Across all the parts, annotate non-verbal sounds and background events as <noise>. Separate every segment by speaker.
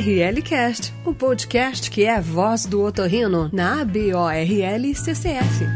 Speaker 1: ORL Cast, o podcast que é a voz do otorrino na ABORL CCF.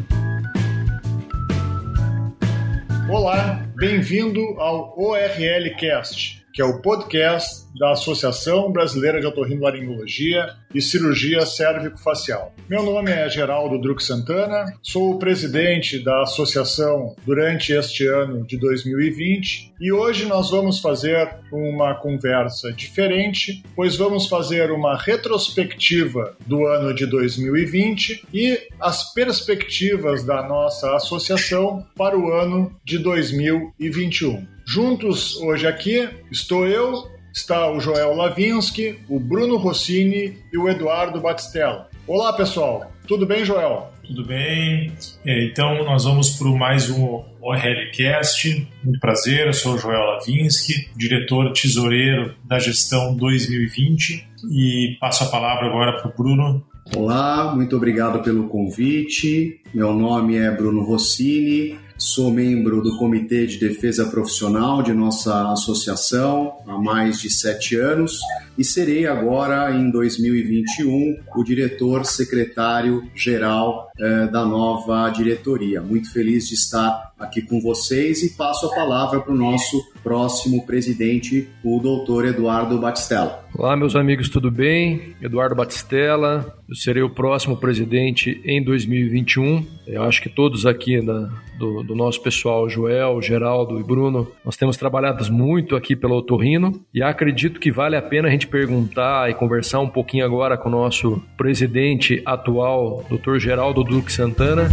Speaker 2: Olá, bem-vindo ao ORL Cast, que é o podcast da Associação Brasileira de Otorrinolaringologia e Cirurgia Cérvico-Facial. Meu nome é Geraldo Druck Santana, sou o presidente da associação durante este ano de 2020 e hoje nós vamos fazer uma conversa diferente, pois vamos fazer uma retrospectiva do ano de 2020 e as perspectivas da nossa associação para o ano de 2021. Juntos hoje aqui estou eu, está o Joel Lavinsky, o Bruno Rossini e o Eduardo Batistella. Olá, pessoal. Tudo bem, Joel?
Speaker 3: Tudo bem. Então, nós vamos para mais um ORLcast. Muito prazer, eu sou o Joel Lavinsky, diretor tesoureiro da gestão 2020 e passo a palavra agora para o Bruno.
Speaker 4: Olá, muito obrigado pelo convite. Meu nome é Bruno Rossini, Sou membro do Comitê de Defesa Profissional de nossa associação há mais de sete anos e serei agora, em 2021, o diretor secretário-geral eh, da nova diretoria. Muito feliz de estar aqui com vocês e passo a palavra para o nosso próximo presidente, o doutor Eduardo Batistella.
Speaker 5: Olá, meus amigos, tudo bem? Eduardo Batistella, eu serei o próximo presidente em 2021. Eu acho que todos aqui do, do, nosso pessoal, Joel, Geraldo e Bruno, nós temos trabalhado muito aqui pelo Otorrino e acredito que vale a pena a gente perguntar e conversar um pouquinho agora com o nosso presidente atual, Dr. Geraldo Duque Santana.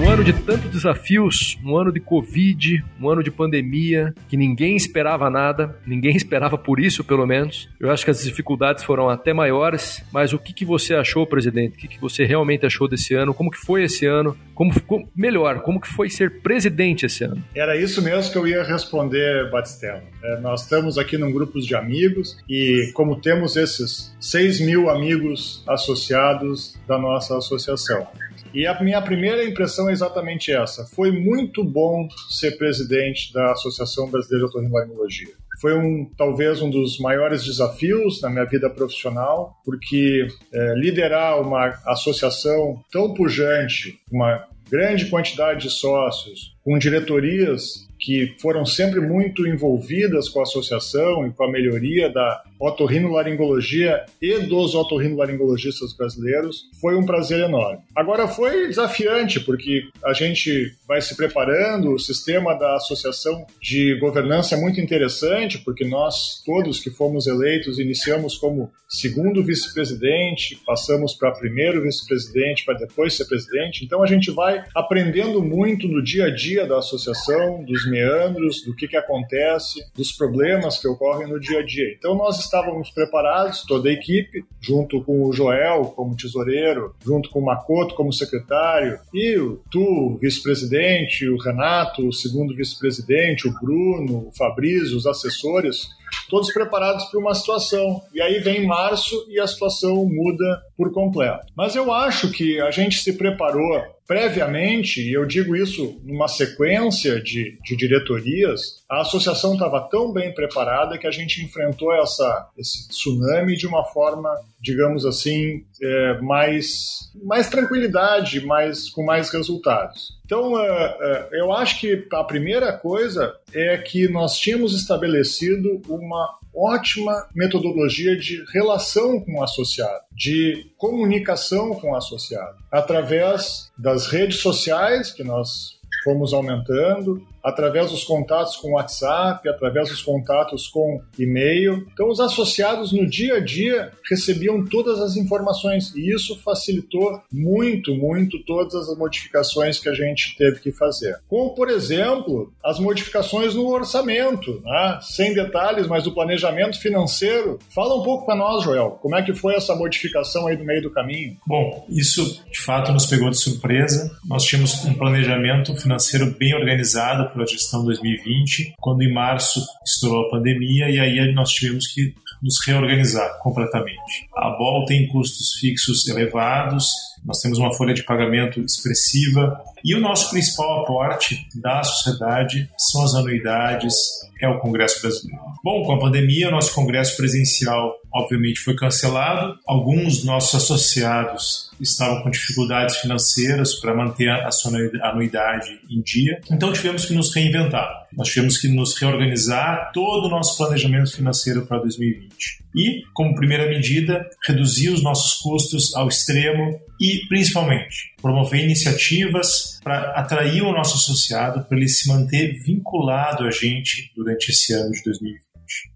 Speaker 5: Um ano de tantos desafios, um ano de Covid, um ano de pandemia, que ninguém esperava nada, ninguém <laughs> esperava por isso, pelo menos. Eu acho que as dificuldades foram até maiores, mas o que, que você achou, presidente? O que, que você realmente achou desse ano? Como que foi esse ano? Como ficou melhor? Como que foi ser presidente esse ano?
Speaker 2: Era isso mesmo que eu ia responder, Batistella. É, nós estamos aqui num grupo de amigos e como temos esses 6 mil amigos associados da nossa associação, e a minha primeira impressão é exatamente essa. Foi muito bom ser presidente da Associação Brasileira de Otorrinolaringologia. Foi um, talvez um dos maiores desafios na minha vida profissional, porque é, liderar uma associação tão pujante, uma grande quantidade de sócios, com diretorias que foram sempre muito envolvidas com a associação e com a melhoria da otorrinolaringologia e dos otorrinolaringologistas brasileiros, foi um prazer enorme. Agora foi desafiante, porque a gente vai se preparando, o sistema da associação de governança é muito interessante, porque nós todos que fomos eleitos iniciamos como segundo vice-presidente, passamos para primeiro vice-presidente, para depois ser presidente, então a gente vai aprendendo muito no dia a dia da associação, dos meandros, do que, que acontece, dos problemas que ocorrem no dia a dia. Então nós estávamos preparados, toda a equipe, junto com o Joel como tesoureiro, junto com o Makoto como secretário, e o tu, vice-presidente, o Renato, o segundo vice-presidente, o Bruno, o Fabrício, os assessores, todos preparados para uma situação. E aí vem março e a situação muda por completo. Mas eu acho que a gente se preparou previamente, e eu digo isso numa sequência de, de diretorias, a associação estava tão bem preparada que a gente enfrentou essa, esse tsunami de uma forma, digamos assim, é, mais, mais tranquilidade, mais, com mais resultados. Então, é, é, eu acho que a primeira coisa é que nós tínhamos estabelecido uma ótima metodologia de relação com o associado, de comunicação com o associado, através das redes sociais que nós fomos aumentando, através dos contatos com WhatsApp, através dos contatos com e-mail. Então, os associados no dia a dia recebiam todas as informações e isso facilitou muito, muito todas as modificações que a gente teve que fazer. Como, por exemplo, as modificações no orçamento, né? sem detalhes, mas o planejamento financeiro. Fala um pouco para nós, Joel, como é que foi essa modificação aí no meio do caminho?
Speaker 3: Bom, isso de fato nos pegou de surpresa. Nós tínhamos um planejamento financeiro bem organizado pela gestão 2020, quando em março estourou a pandemia e aí nós tivemos que nos reorganizar completamente. A volta tem custos fixos elevados, Nós temos uma folha de pagamento expressiva e o nosso principal aporte da sociedade são as anuidades, é o Congresso Brasileiro. Bom, com a pandemia, o nosso congresso presencial obviamente foi cancelado. Alguns nossos associados estavam com dificuldades financeiras para manter a sua anuidade em dia. Então tivemos que nos reinventar. Nós tivemos que nos reorganizar todo o nosso planejamento financeiro para 2020. E, como primeira medida, reduzir os nossos custos ao extremo e, principalmente, promover iniciativas para atrair o nosso associado para ele se manter vinculado a gente durante esse ano de 2020.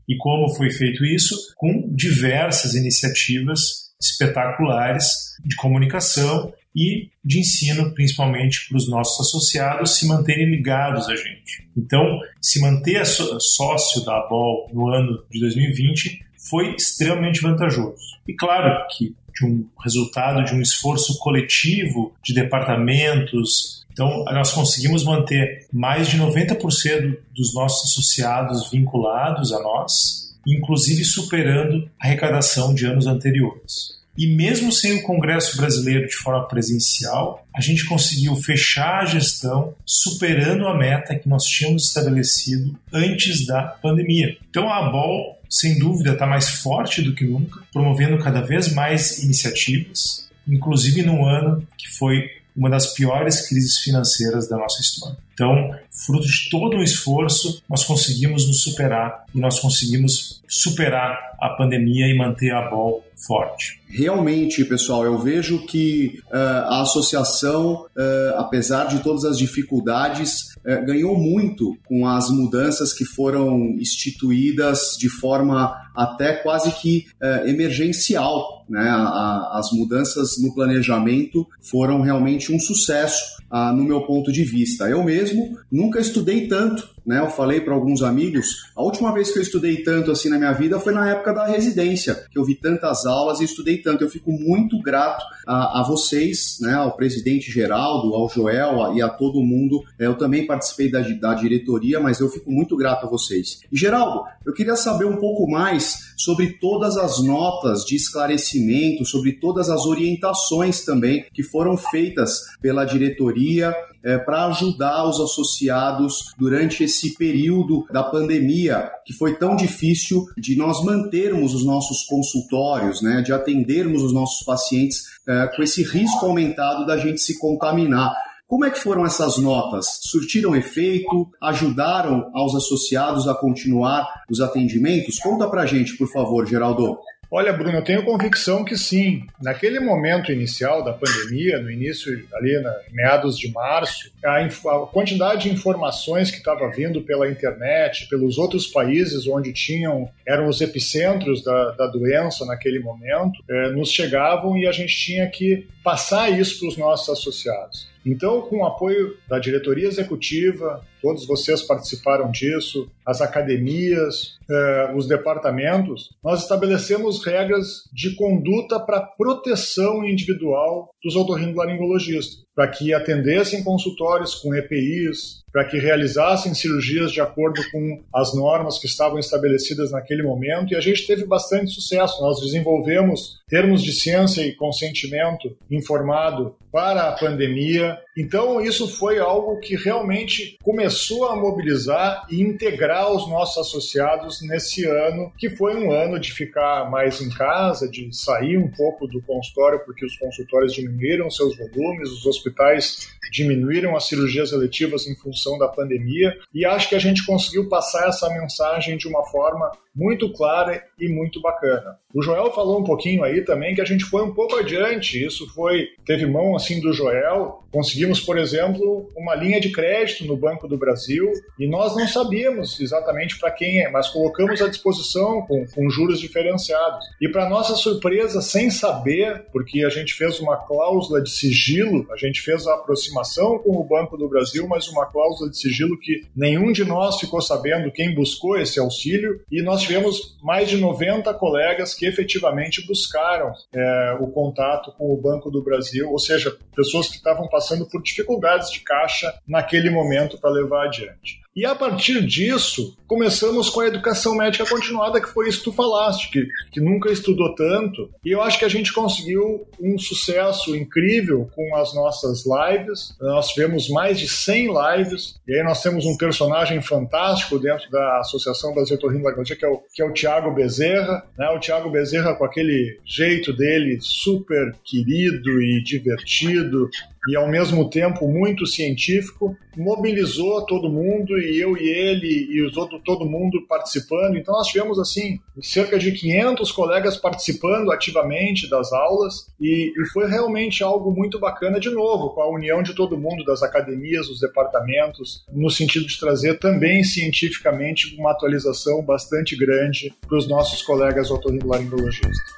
Speaker 3: E como foi feito isso? Com diversas iniciativas espetaculares de comunicação e de ensino, principalmente para os nossos associados se manterem ligados a gente. Então, se manter sócio da ABOL no ano de 2020 foi extremamente vantajoso. E claro que de um resultado de um esforço coletivo de departamentos, então, nós conseguimos manter mais de 90% dos nossos associados vinculados a nós, inclusive superando a arrecadação de anos anteriores. E mesmo sem o Congresso Brasileiro de forma presencial, a gente conseguiu fechar a gestão superando a meta que nós tínhamos estabelecido antes da pandemia. Então a ABOL, sem dúvida, está mais forte do que nunca, promovendo cada vez mais iniciativas, inclusive num ano que foi uma das piores crises financeiras da nossa história. Então, fruto de todo um esforço, nós conseguimos nos superar e nós conseguimos superar a pandemia e manter a BOL forte.
Speaker 4: Realmente, pessoal, eu vejo que uh, a associação, uh, apesar de todas as dificuldades, uh, ganhou muito com as mudanças que foram instituídas de forma até quase que emergencial. Né? A, a, as mudanças no planejamento foram realmente um sucesso, ah, no meu ponto de vista. Eu mesmo nunca estudei tanto né? Eu falei para alguns amigos, a última vez que eu estudei tanto assim na minha vida foi na época da residência, que eu vi tantas aulas e estudei tanto. Eu fico muito grato a, a vocês, né? Ao presidente Geraldo, ao Joel e a todo mundo. Eu também participei da, da diretoria, mas eu fico muito grato a vocês. E Geraldo, eu queria saber um pouco mais sobre todas as notas de esclarecimento, sobre todas as orientações também que foram feitas pela diretoria é, para ajudar os associados durante esse período da pandemia que foi tão difícil de nós mantermos os nossos consultórios, né, de atendermos os nossos pacientes é, com esse risco aumentado da gente se contaminar. Como é que foram essas notas? Surtiram efeito? Ajudaram aos associados a continuar os atendimentos? Conta pra gente, por favor, Geraldo.
Speaker 2: Olha, Bruno, eu tenho convicção que sim. Naquele momento inicial da pandemia, no início, ali na meados de março, a, a quantidade de informações que estava vindo pela internet, pelos outros países onde tinham eram os epicentros da, da doença naquele momento, é, nos chegavam e a gente tinha que passar isso para os nossos associados. Então, com o apoio da diretoria executiva, todos vocês participaram disso, as academias, eh, os departamentos, nós estabelecemos regras de conduta para proteção individual dos otorrinolaringologistas, para que atendessem consultórios com EPIs, para que realizassem cirurgias de acordo com as normas que estavam estabelecidas naquele momento, e a gente teve bastante sucesso. Nós desenvolvemos termos de ciência e consentimento informado para a pandemia. Então, isso foi algo que realmente começou a mobilizar e integrar os nossos associados nesse ano, que foi um ano de ficar mais em casa, de sair um pouco do consultório, porque os consultórios diminuíram seus volumes, os hospitais diminuíram as cirurgias eletivas em função da pandemia, e acho que a gente conseguiu passar essa mensagem de uma forma muito clara e muito bacana. O Joel falou um pouquinho aí também que a gente foi um pouco adiante, isso foi teve mão assim do Joel. Conseguimos, por exemplo, uma linha de crédito no Banco do Brasil e nós não sabíamos exatamente para quem é, mas colocamos à disposição com, com juros diferenciados. E para nossa surpresa, sem saber, porque a gente fez uma cláusula de sigilo, a gente fez a aproximação com o Banco do Brasil, mas uma cláusula de sigilo que nenhum de nós ficou sabendo quem buscou esse auxílio e nós tivemos mais de 90 colegas que efetivamente buscaram é, o contato com o Banco do Brasil, ou seja, pessoas que estavam passando por dificuldades de caixa naquele momento para levar adiante. E a partir disso, começamos com a educação médica continuada, que foi isso que tu falaste, que, que nunca estudou tanto. E eu acho que a gente conseguiu um sucesso incrível com as nossas lives. Nós tivemos mais de 100 lives, e aí nós temos um personagem fantástico dentro da Associação Brasileira Torrino que é o, que é o Tiago Bezerra. Né? O Tiago Bezerra, com aquele jeito dele super querido e divertido, e ao mesmo tempo muito científico, mobilizou todo mundo e eu e ele e os outros, todo mundo participando. Então nós tivemos assim cerca de 500 colegas participando ativamente das aulas e, e foi realmente algo muito bacana de novo com a união de todo mundo das academias, dos departamentos, no sentido de trazer também cientificamente uma atualização bastante grande para os nossos colegas otorrinolaringologistas.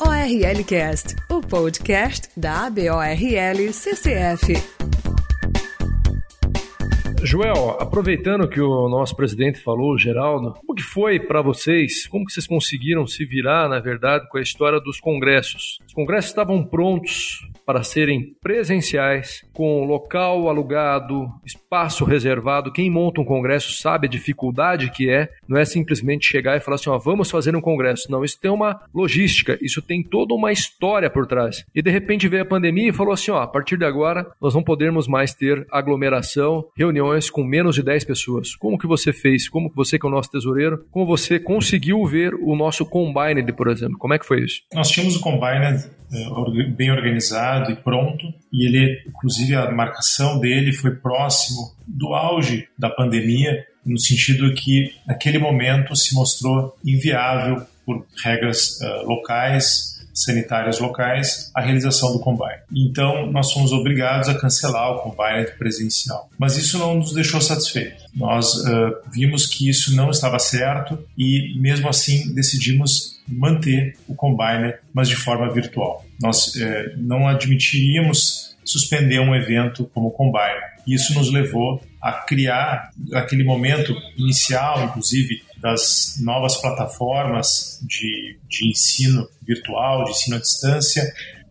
Speaker 1: ORLcast, o podcast da ABORL CCF.
Speaker 5: Joel, aproveitando que o nosso presidente falou, Geraldo, como que foi para vocês? Como que vocês conseguiram se virar, na verdade, com a história dos congressos? Os congressos estavam prontos para serem presenciais, com local alugado, espaço reservado. Quem monta um congresso sabe a dificuldade que é. Não é simplesmente chegar e falar assim, ó, vamos fazer um congresso. Não, isso tem uma logística, isso tem toda uma história por trás. E de repente veio a pandemia e falou assim, ó, a partir de agora nós não podemos mais ter aglomeração, reuniões com menos de 10 pessoas. Como que você fez? Como que você, que é o nosso tesoureiro, como você conseguiu ver o nosso Combined, por exemplo? Como é que foi isso?
Speaker 3: Nós tínhamos o Combined bem organizado e pronto, e ele, inclusive, a marcação dele foi próximo do auge da pandemia, no sentido que, naquele momento, se mostrou inviável por regras uh, locais, sanitárias locais a realização do Combine. Então, nós fomos obrigados a cancelar o Combine presencial. Mas isso não nos deixou satisfeitos. Nós uh, vimos que isso não estava certo e, mesmo assim, decidimos manter o Combine, mas de forma virtual. Nós uh, não admitiríamos suspender um evento como o Combine. Isso nos levou a criar, aquele momento inicial, inclusive, das novas plataformas de, de ensino virtual, de ensino à distância,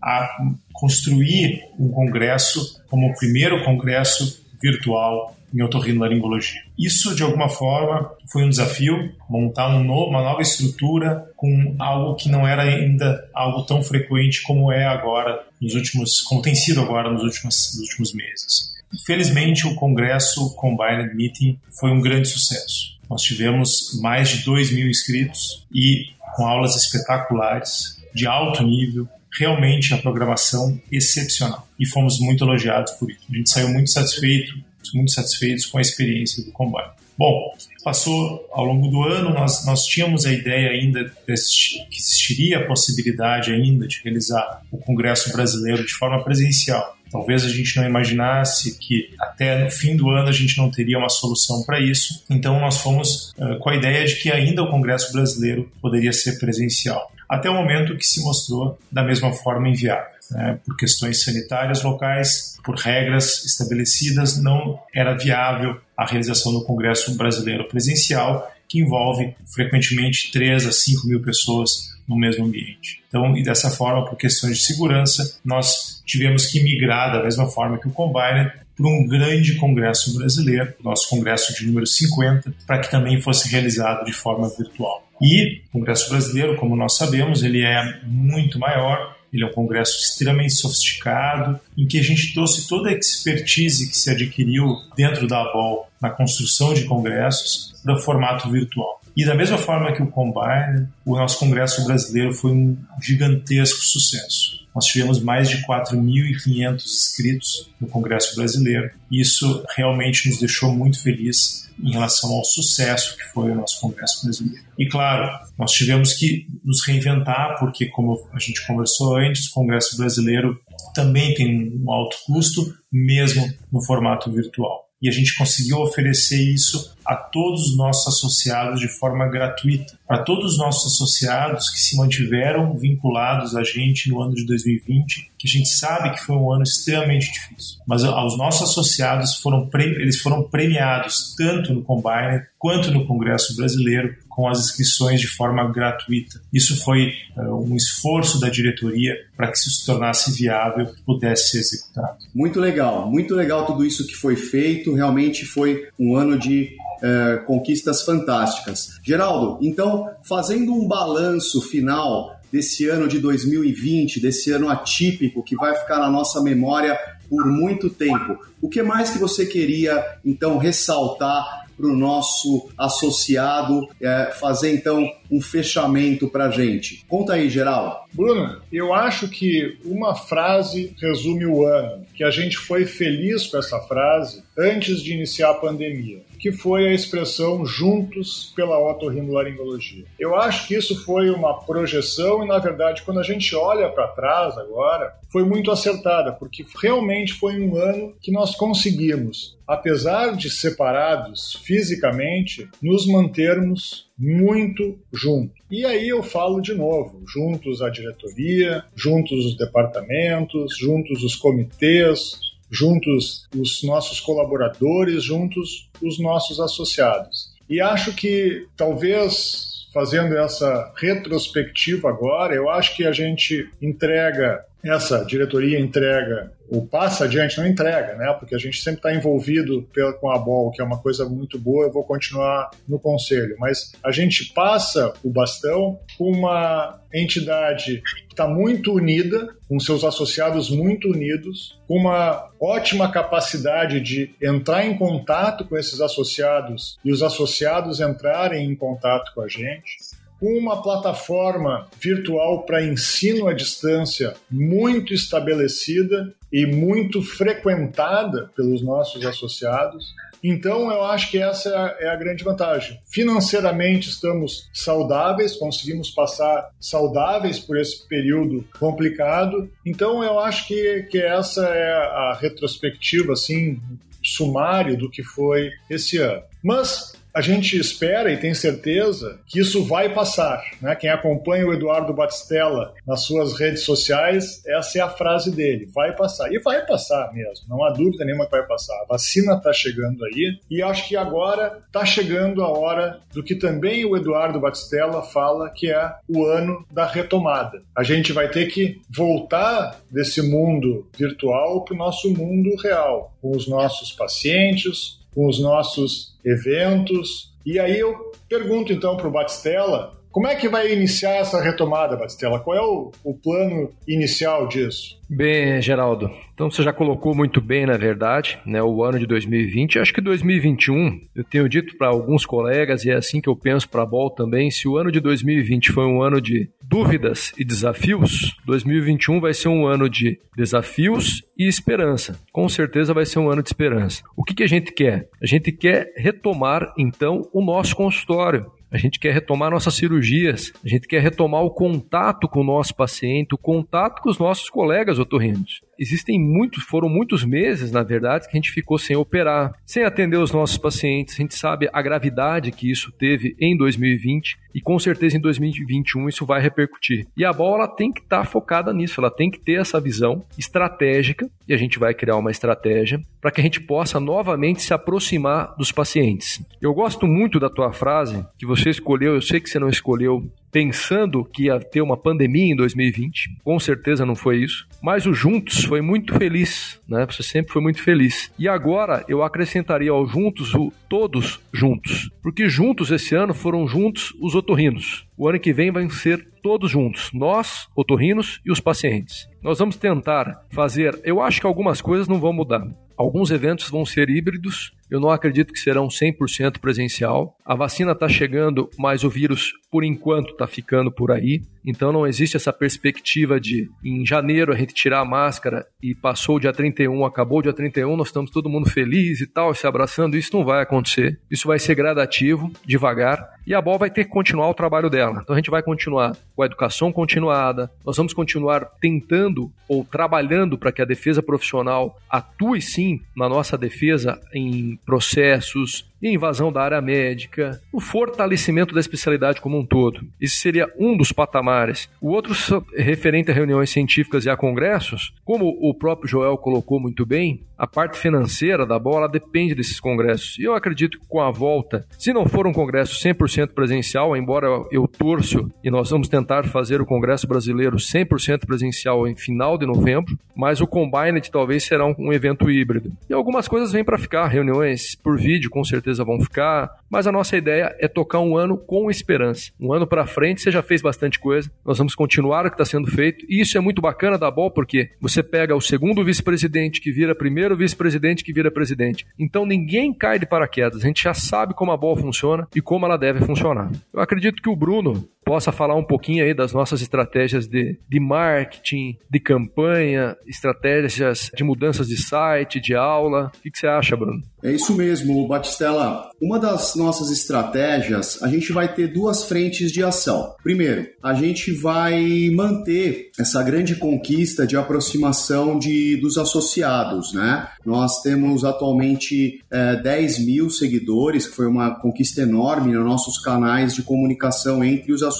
Speaker 3: a construir um congresso como o primeiro congresso virtual em otorrinolaringologia. Isso, de alguma forma, foi um desafio, montar um novo, uma nova estrutura com algo que não era ainda algo tão frequente como é agora, nos últimos, como tem sido agora nos últimos, nos últimos meses. Felizmente, o congresso Combined Meeting foi um grande sucesso. Nós tivemos mais de 2 mil inscritos e com aulas espetaculares, de alto nível, realmente a programação excepcional. E fomos muito elogiados por isso. A gente saiu muito satisfeito, muito satisfeitos com a experiência do combate. Bom, passou ao longo do ano, nós, nós tínhamos a ideia ainda que existiria a possibilidade ainda de realizar o Congresso Brasileiro de forma presencial. Talvez a gente não imaginasse que até no fim do ano a gente não teria uma solução para isso. Então nós fomos uh, com a ideia de que ainda o Congresso Brasileiro poderia ser presencial. Até o momento que se mostrou da mesma forma inviável. Né? Por questões sanitárias locais, por regras estabelecidas, não era viável a realização do Congresso Brasileiro presencial, que envolve frequentemente 3 a 5 mil pessoas no mesmo ambiente. Então, e dessa forma, por questões de segurança, nós tivemos que migrar da mesma forma que o Combiner para um grande congresso brasileiro, nosso congresso de número 50, para que também fosse realizado de forma virtual. E o Congresso Brasileiro, como nós sabemos, ele é muito maior, ele é um congresso extremamente sofisticado, em que a gente trouxe toda a expertise que se adquiriu dentro da ABOL na construção de congressos para o formato virtual. E da mesma forma que o Combine, o nosso Congresso Brasileiro foi um gigantesco sucesso. Nós tivemos mais de 4.500 inscritos no Congresso Brasileiro isso realmente nos deixou muito felizes em relação ao sucesso que foi o nosso Congresso Brasileiro. E claro, nós tivemos que nos reinventar, porque, como a gente conversou antes, o Congresso Brasileiro também tem um alto custo, mesmo no formato virtual. E a gente conseguiu oferecer isso a todos os nossos associados de forma gratuita. Para todos os nossos associados que se mantiveram vinculados a gente no ano de 2020, que a gente sabe que foi um ano extremamente difícil. Mas aos nossos associados foram eles foram premiados tanto no Combiner quanto no Congresso Brasileiro com as inscrições de forma gratuita. Isso foi uh, um esforço da diretoria para que isso se tornasse viável pudesse ser executado.
Speaker 4: Muito legal, muito legal tudo isso que foi feito. Realmente foi um ano de uh, conquistas fantásticas. Geraldo, então, fazendo um balanço final desse ano de 2020, desse ano atípico que vai ficar na nossa memória por muito tempo. O que mais que você queria então ressaltar para o nosso associado é, fazer então um fechamento para a gente. Conta aí, geral.
Speaker 2: Bruno, eu acho que uma frase resume o ano, que a gente foi feliz com essa frase antes de iniciar a pandemia, que foi a expressão juntos pela otorrinolaringologia. Eu acho que isso foi uma projeção e, na verdade, quando a gente olha para trás agora, foi muito acertada, porque realmente foi um ano que nós conseguimos, apesar de separados fisicamente, nos mantermos muito juntos. E aí eu falo de novo, juntos a diretoria, juntos os departamentos, juntos os comitês, juntos os nossos colaboradores, juntos os nossos associados. E acho que talvez fazendo essa retrospectiva agora, eu acho que a gente entrega essa diretoria entrega ou passa adiante, não entrega, né? Porque a gente sempre está envolvido com a BOL, que é uma coisa muito boa, eu vou continuar no conselho. Mas a gente passa o bastão com uma entidade que está muito unida, com seus associados muito unidos, com uma ótima capacidade de entrar em contato com esses associados e os associados entrarem em contato com a gente uma plataforma virtual para ensino à distância muito estabelecida e muito frequentada pelos nossos associados. Então, eu acho que essa é a, é a, grande vantagem. Financeiramente, estamos saudáveis, conseguimos passar saudáveis por esse período complicado. Então, eu acho que, que essa é a retrospectiva, assim, sumário do que foi esse ano. Mas a gente espera e tem certeza que isso vai passar. Né? Quem acompanha o Eduardo Batistella nas suas redes sociais, essa é a frase dele: vai passar. E vai passar mesmo, não há dúvida nenhuma que vai passar. A vacina está chegando aí e acho que agora está chegando a hora do que também o Eduardo Batistella fala, que é o ano da retomada. A gente vai ter que voltar desse mundo virtual para o nosso mundo real, com os nossos pacientes, com os nossos eventos. E aí eu pergunto então para o Batistella como é que vai iniciar essa retomada, Batistella? Qual é o, o, plano inicial disso?
Speaker 5: Bem, Geraldo, então você já colocou muito bem, na verdade, né, o ano de 2020. Acho que 2021, eu tenho dito para alguns colegas, e é assim que eu penso para a BOL também, se o ano de 2020 foi um ano de dúvidas e desafios, 2021 vai ser um ano de desafios e esperança. Com certeza vai ser um ano de esperança. O que, que a gente quer? A gente quer retomar, então, o nosso consultório a gente quer retomar nossas cirurgias, a gente quer retomar o contato com o nosso paciente, o contato com os nossos colegas otorrinos existem muitos, foram muitos meses, na verdade, que a gente ficou sem operar, sem atender os nossos pacientes. A gente sabe a gravidade que isso teve em 2020 e com certeza em 2021 isso vai repercutir. E a bola tem que estar tá focada nisso, ela tem que ter essa visão estratégica e a gente vai criar uma estratégia para que a gente possa novamente se aproximar dos pacientes. Eu gosto muito da tua frase que você escolheu, eu sei que você não escolheu pensando que ia ter uma pandemia em 2020. Com certeza não foi isso. Mas o Juntos foi muito feliz, né? Você sempre foi muito feliz. E agora eu acrescentaria ao Juntos o Todos Juntos. Porque juntos esse ano foram juntos os otorrinos. O ano que vem vai ser todos juntos, nós, otorrinos e os pacientes. Nós vamos tentar fazer, eu acho que algumas coisas não vão mudar. Alguns eventos vão ser híbridos, eu não acredito que serão 100% presencial. A vacina está chegando, mas o vírus, por enquanto, está ficando por aí. Então não existe essa perspectiva de em janeiro a gente tirar a máscara e passou o dia 31, acabou o dia 31, nós estamos todo mundo feliz e tal, se abraçando. Isso não vai acontecer. Isso vai ser gradativo, devagar. E a BOL vai ter que continuar o trabalho dela. Então a gente vai continuar com a educação continuada, nós vamos continuar tentando ou trabalhando para que a defesa profissional atue sim na nossa defesa em processos, invasão da área médica, o fortalecimento da especialidade como um todo. Esse seria um dos patamares. O outro, referente a reuniões científicas e a congressos, como o próprio Joel colocou muito bem, a parte financeira da bola depende desses congressos. E eu acredito que com a volta, se não for um congresso 100% presencial, embora eu torço e nós vamos tentar fazer o Congresso Brasileiro 100% presencial em final de novembro, mas o Combined talvez será um evento híbrido. E algumas coisas vêm para ficar, reuniões por vídeo com certeza vão ficar, mas a nossa ideia é tocar um ano com esperança. Um ano para frente, você já fez bastante coisa, nós vamos continuar o que está sendo feito, e isso é muito bacana da BOL, porque você pega o segundo vice-presidente que vira primeiro vice-presidente que vira presidente. Então ninguém cai de paraquedas, a gente já sabe como a BOL funciona e como ela deve funcionar. Eu acredito que o Bruno possa falar um pouquinho aí das nossas estratégias de, de marketing, de campanha, estratégias de mudanças de site, de aula. O que, que você acha, Bruno?
Speaker 4: É isso mesmo, Batistella. Uma das nossas estratégias, a gente vai ter duas frentes de ação. Primeiro, a gente vai manter essa grande conquista de aproximação de, dos associados, né? Nós temos atualmente é, 10 mil seguidores, que foi uma conquista enorme nos nossos canais de comunicação entre os associados.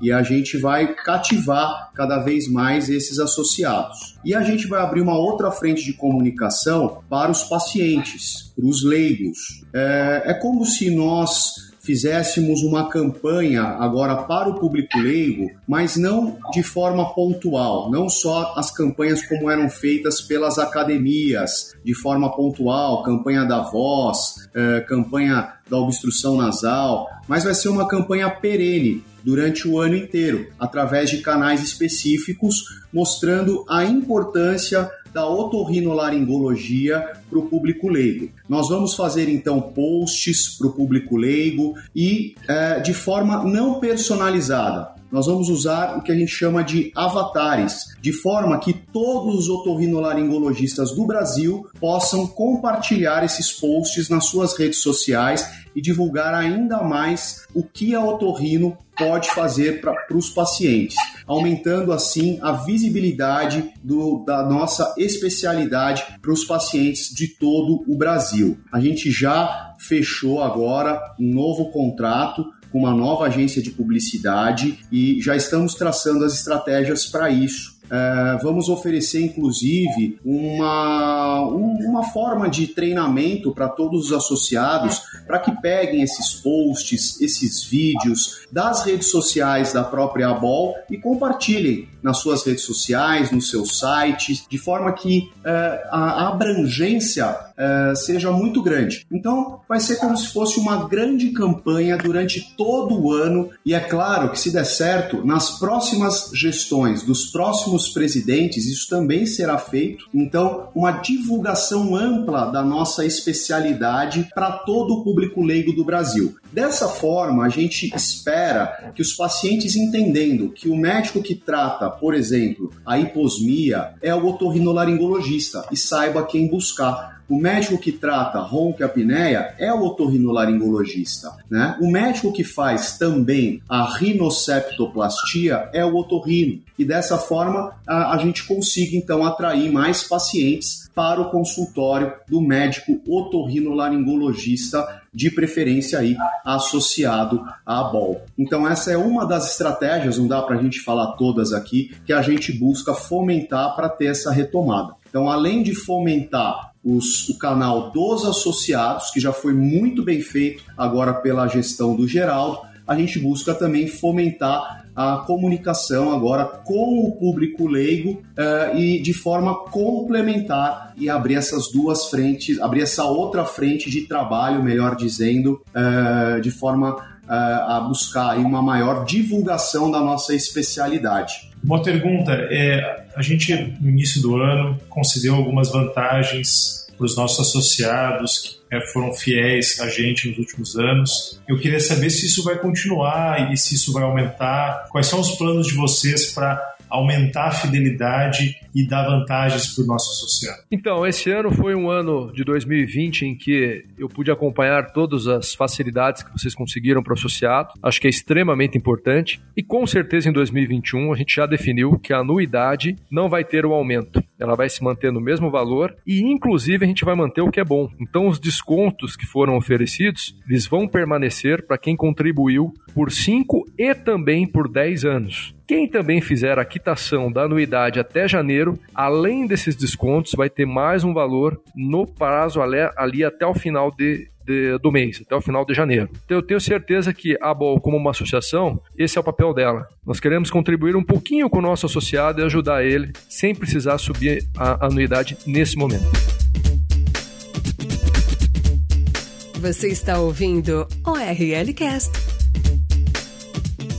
Speaker 4: E a gente vai cativar cada vez mais esses associados. E a gente vai abrir uma outra frente de comunicação para os pacientes, para os leigos. É, é como se nós fizéssemos uma campanha agora para o público leigo, mas não de forma pontual, não só as campanhas como eram feitas pelas academias, de forma pontual, campanha da voz, eh, campanha da obstrução nasal, mas vai ser uma campanha perene durante o ano inteiro, através de canais específicos, mostrando a importância da otorrinolaringologia para o público leigo. Nós vamos fazer então posts para o público leigo e é, de forma não personalizada. Nós vamos usar o que a gente chama de avatares, de forma que todos os otorrinolaringologistas do Brasil possam compartilhar esses posts nas suas redes sociais e divulgar ainda mais o que a otorrino pode fazer para os pacientes, aumentando assim a visibilidade do, da nossa especialidade para os pacientes de todo o Brasil. A gente já fechou agora um novo contrato com uma nova agência de publicidade e já estamos traçando as estratégias para isso é, vamos oferecer, inclusive, uma, uma forma de treinamento para todos os associados para que peguem esses posts, esses vídeos das redes sociais da própria ABOL e compartilhem nas suas redes sociais, nos seus sites, de forma que é, a abrangência é, seja muito grande. Então, vai ser como se fosse uma grande campanha durante todo o ano, e é claro que, se der certo, nas próximas gestões dos próximos presidentes, isso também será feito. Então, uma divulgação ampla da nossa especialidade para todo o público leigo do Brasil. Dessa forma, a gente espera que os pacientes entendendo que o médico que trata, por exemplo, a hiposmia é o otorrinolaringologista e saiba quem buscar o médico que trata ronquiapneia é o otorrinolaringologista, né? O médico que faz também a rinoceptoplastia é o otorrino. E dessa forma a, a gente consiga então atrair mais pacientes para o consultório do médico otorrinolaringologista de preferência aí associado à BOL. Então essa é uma das estratégias, não dá para a gente falar todas aqui, que a gente busca fomentar para ter essa retomada. Então, além de fomentar os, o canal dos associados, que já foi muito bem feito agora pela gestão do Geraldo, a gente busca também fomentar a comunicação agora com o público leigo uh, e de forma complementar e abrir essas duas frentes, abrir essa outra frente de trabalho, melhor dizendo, uh, de forma uh, a buscar uma maior divulgação da nossa especialidade.
Speaker 3: Uma pergunta, é, a gente no início do ano concedeu algumas vantagens para os nossos associados que é, foram fiéis a gente nos últimos anos. Eu queria saber se isso vai continuar e se isso vai aumentar. Quais são os planos de vocês para aumentar a fidelidade e dar vantagens para o nosso associado.
Speaker 5: Então, esse ano foi um ano de 2020 em que eu pude acompanhar todas as facilidades que vocês conseguiram para o associado. Acho que é extremamente importante. E com certeza em 2021 a gente já definiu que a anuidade não vai ter o um aumento. Ela vai se manter no mesmo valor e, inclusive, a gente vai manter o que é bom. Então, os descontos que foram oferecidos, eles vão permanecer para quem contribuiu por 5 e também por 10 anos. Quem também fizer a quitação da anuidade até janeiro, além desses descontos, vai ter mais um valor no prazo ali, ali até o final de, de, do mês, até o final de janeiro. Então, eu tenho certeza que a BOL, como uma associação, esse é o papel dela. Nós queremos contribuir um pouquinho com o nosso associado e ajudar ele sem precisar subir a anuidade nesse momento.
Speaker 1: Você está ouvindo o RL Cast.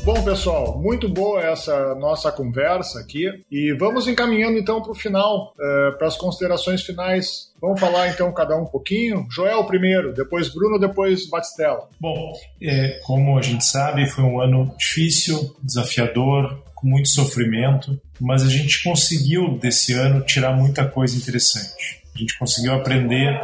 Speaker 2: Bom, pessoal, muito boa essa nossa conversa aqui e vamos encaminhando então para o final, é, para as considerações finais. Vamos falar então cada um um pouquinho. Joel primeiro, depois Bruno, depois Batistella.
Speaker 3: Bom, é, como a gente sabe, foi um ano difícil, desafiador, com muito sofrimento, mas a gente conseguiu desse ano tirar muita coisa interessante. A gente conseguiu aprender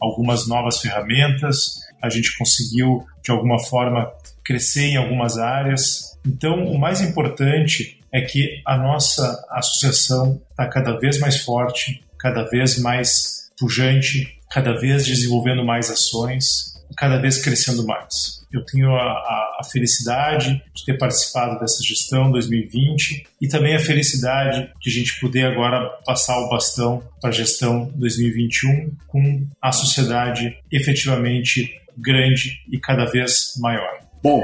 Speaker 3: algumas novas ferramentas, a gente conseguiu de alguma forma crescer em algumas áreas. Então, o mais importante é que a nossa associação está cada vez mais forte, cada vez mais pujante, cada vez desenvolvendo mais ações, cada vez crescendo mais. Eu tenho a, a, a, felicidade de ter participado dessa gestão 2020 e também a felicidade de a gente poder agora passar o bastão para a gestão 2021 com a sociedade efetivamente grande e cada vez maior.
Speaker 4: Bom,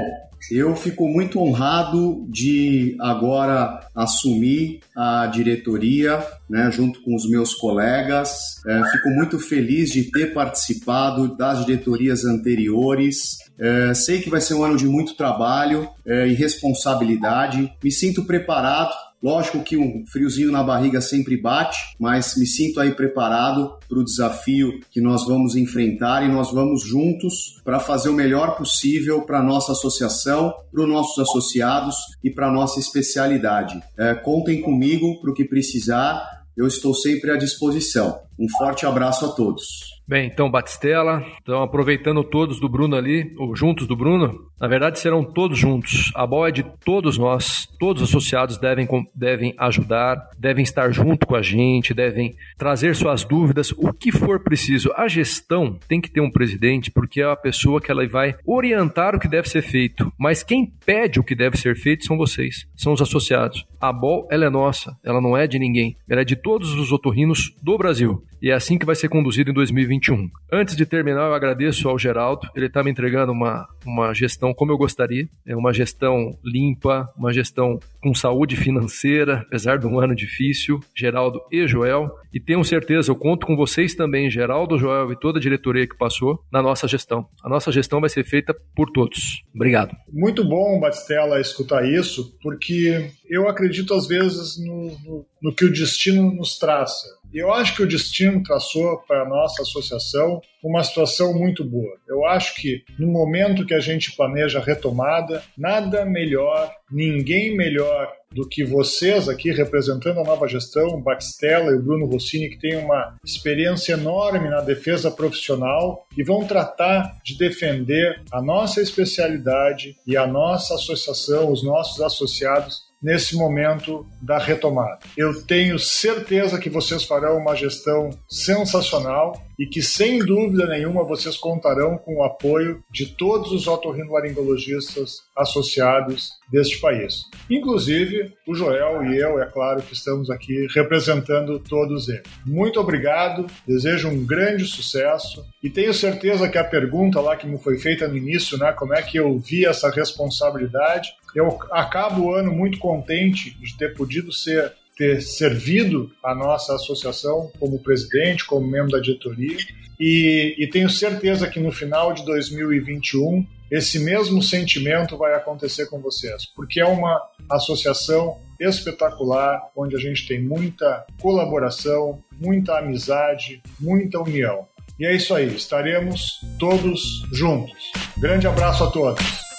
Speaker 4: eu fico muito honrado de agora assumir a diretoria, né, junto com os meus colegas. É, fico muito feliz de ter participado das diretorias anteriores. É, sei que vai ser um ano de muito trabalho é, e responsabilidade. Me sinto preparado Lógico que um friozinho na barriga sempre bate, mas me sinto aí preparado para o desafio que nós vamos enfrentar e nós vamos juntos para fazer o melhor possível para a nossa associação, para os nossos associados e para a nossa especialidade. É, contem comigo para o que precisar, eu estou sempre à disposição. Um forte abraço a todos.
Speaker 5: Bem, então Batistela, então aproveitando todos do Bruno ali, ou juntos do Bruno, na verdade serão todos juntos. A bola é de todos nós, todos os associados devem, devem ajudar, devem estar junto com a gente, devem trazer suas dúvidas, o que for preciso. A gestão tem que ter um presidente, porque é a pessoa que ela vai orientar o que deve ser feito, mas quem pede o que deve ser feito são vocês, são os associados. A BOL, ela é nossa, ela não é de ninguém, ela é de todos os otorrinos do Brasil. E é assim que vai ser conduzido em 2021. Antes de terminar, eu agradeço ao Geraldo. Ele está me entregando uma, uma gestão como eu gostaria. É uma gestão limpa, uma gestão com saúde financeira, apesar de um ano difícil. Geraldo e Joel. E tenho certeza, eu conto com vocês também, Geraldo, Joel e toda a diretoria que passou, na nossa gestão. A nossa gestão vai ser feita por todos. Obrigado.
Speaker 2: Muito bom, Batistella, escutar isso, porque eu acredito às vezes no, no, no que o destino nos traça. Eu acho que o destino traçou para a nossa associação uma situação muito boa. Eu acho que no momento que a gente planeja a retomada, nada melhor, ninguém melhor do que vocês aqui representando a nova gestão, Baxtella e o Bruno Rossini, que têm uma experiência enorme na defesa profissional e vão tratar de defender a nossa especialidade e a nossa associação, os nossos associados nesse momento da retomada. Eu tenho certeza que vocês farão uma gestão sensacional e que, sem dúvida nenhuma, vocês contarão com o apoio de todos os otorrinolaringologistas associados deste país. Inclusive, o Joel e eu, é claro, que estamos aqui representando todos eles. Muito obrigado, desejo um grande sucesso e tenho certeza que a pergunta lá que me foi feita no início, né, como é que eu vi essa responsabilidade, eu acabo o ano muito contente de ter podido ser ter servido a nossa associação como presidente, como membro da diretoria, e, e, tenho certeza que no final de 2021 esse mesmo sentimento vai acontecer com vocês, porque é uma associação espetacular, onde a gente tem muita colaboração, muita amizade, muita união. E é isso aí, estaremos todos juntos. Grande abraço a todos.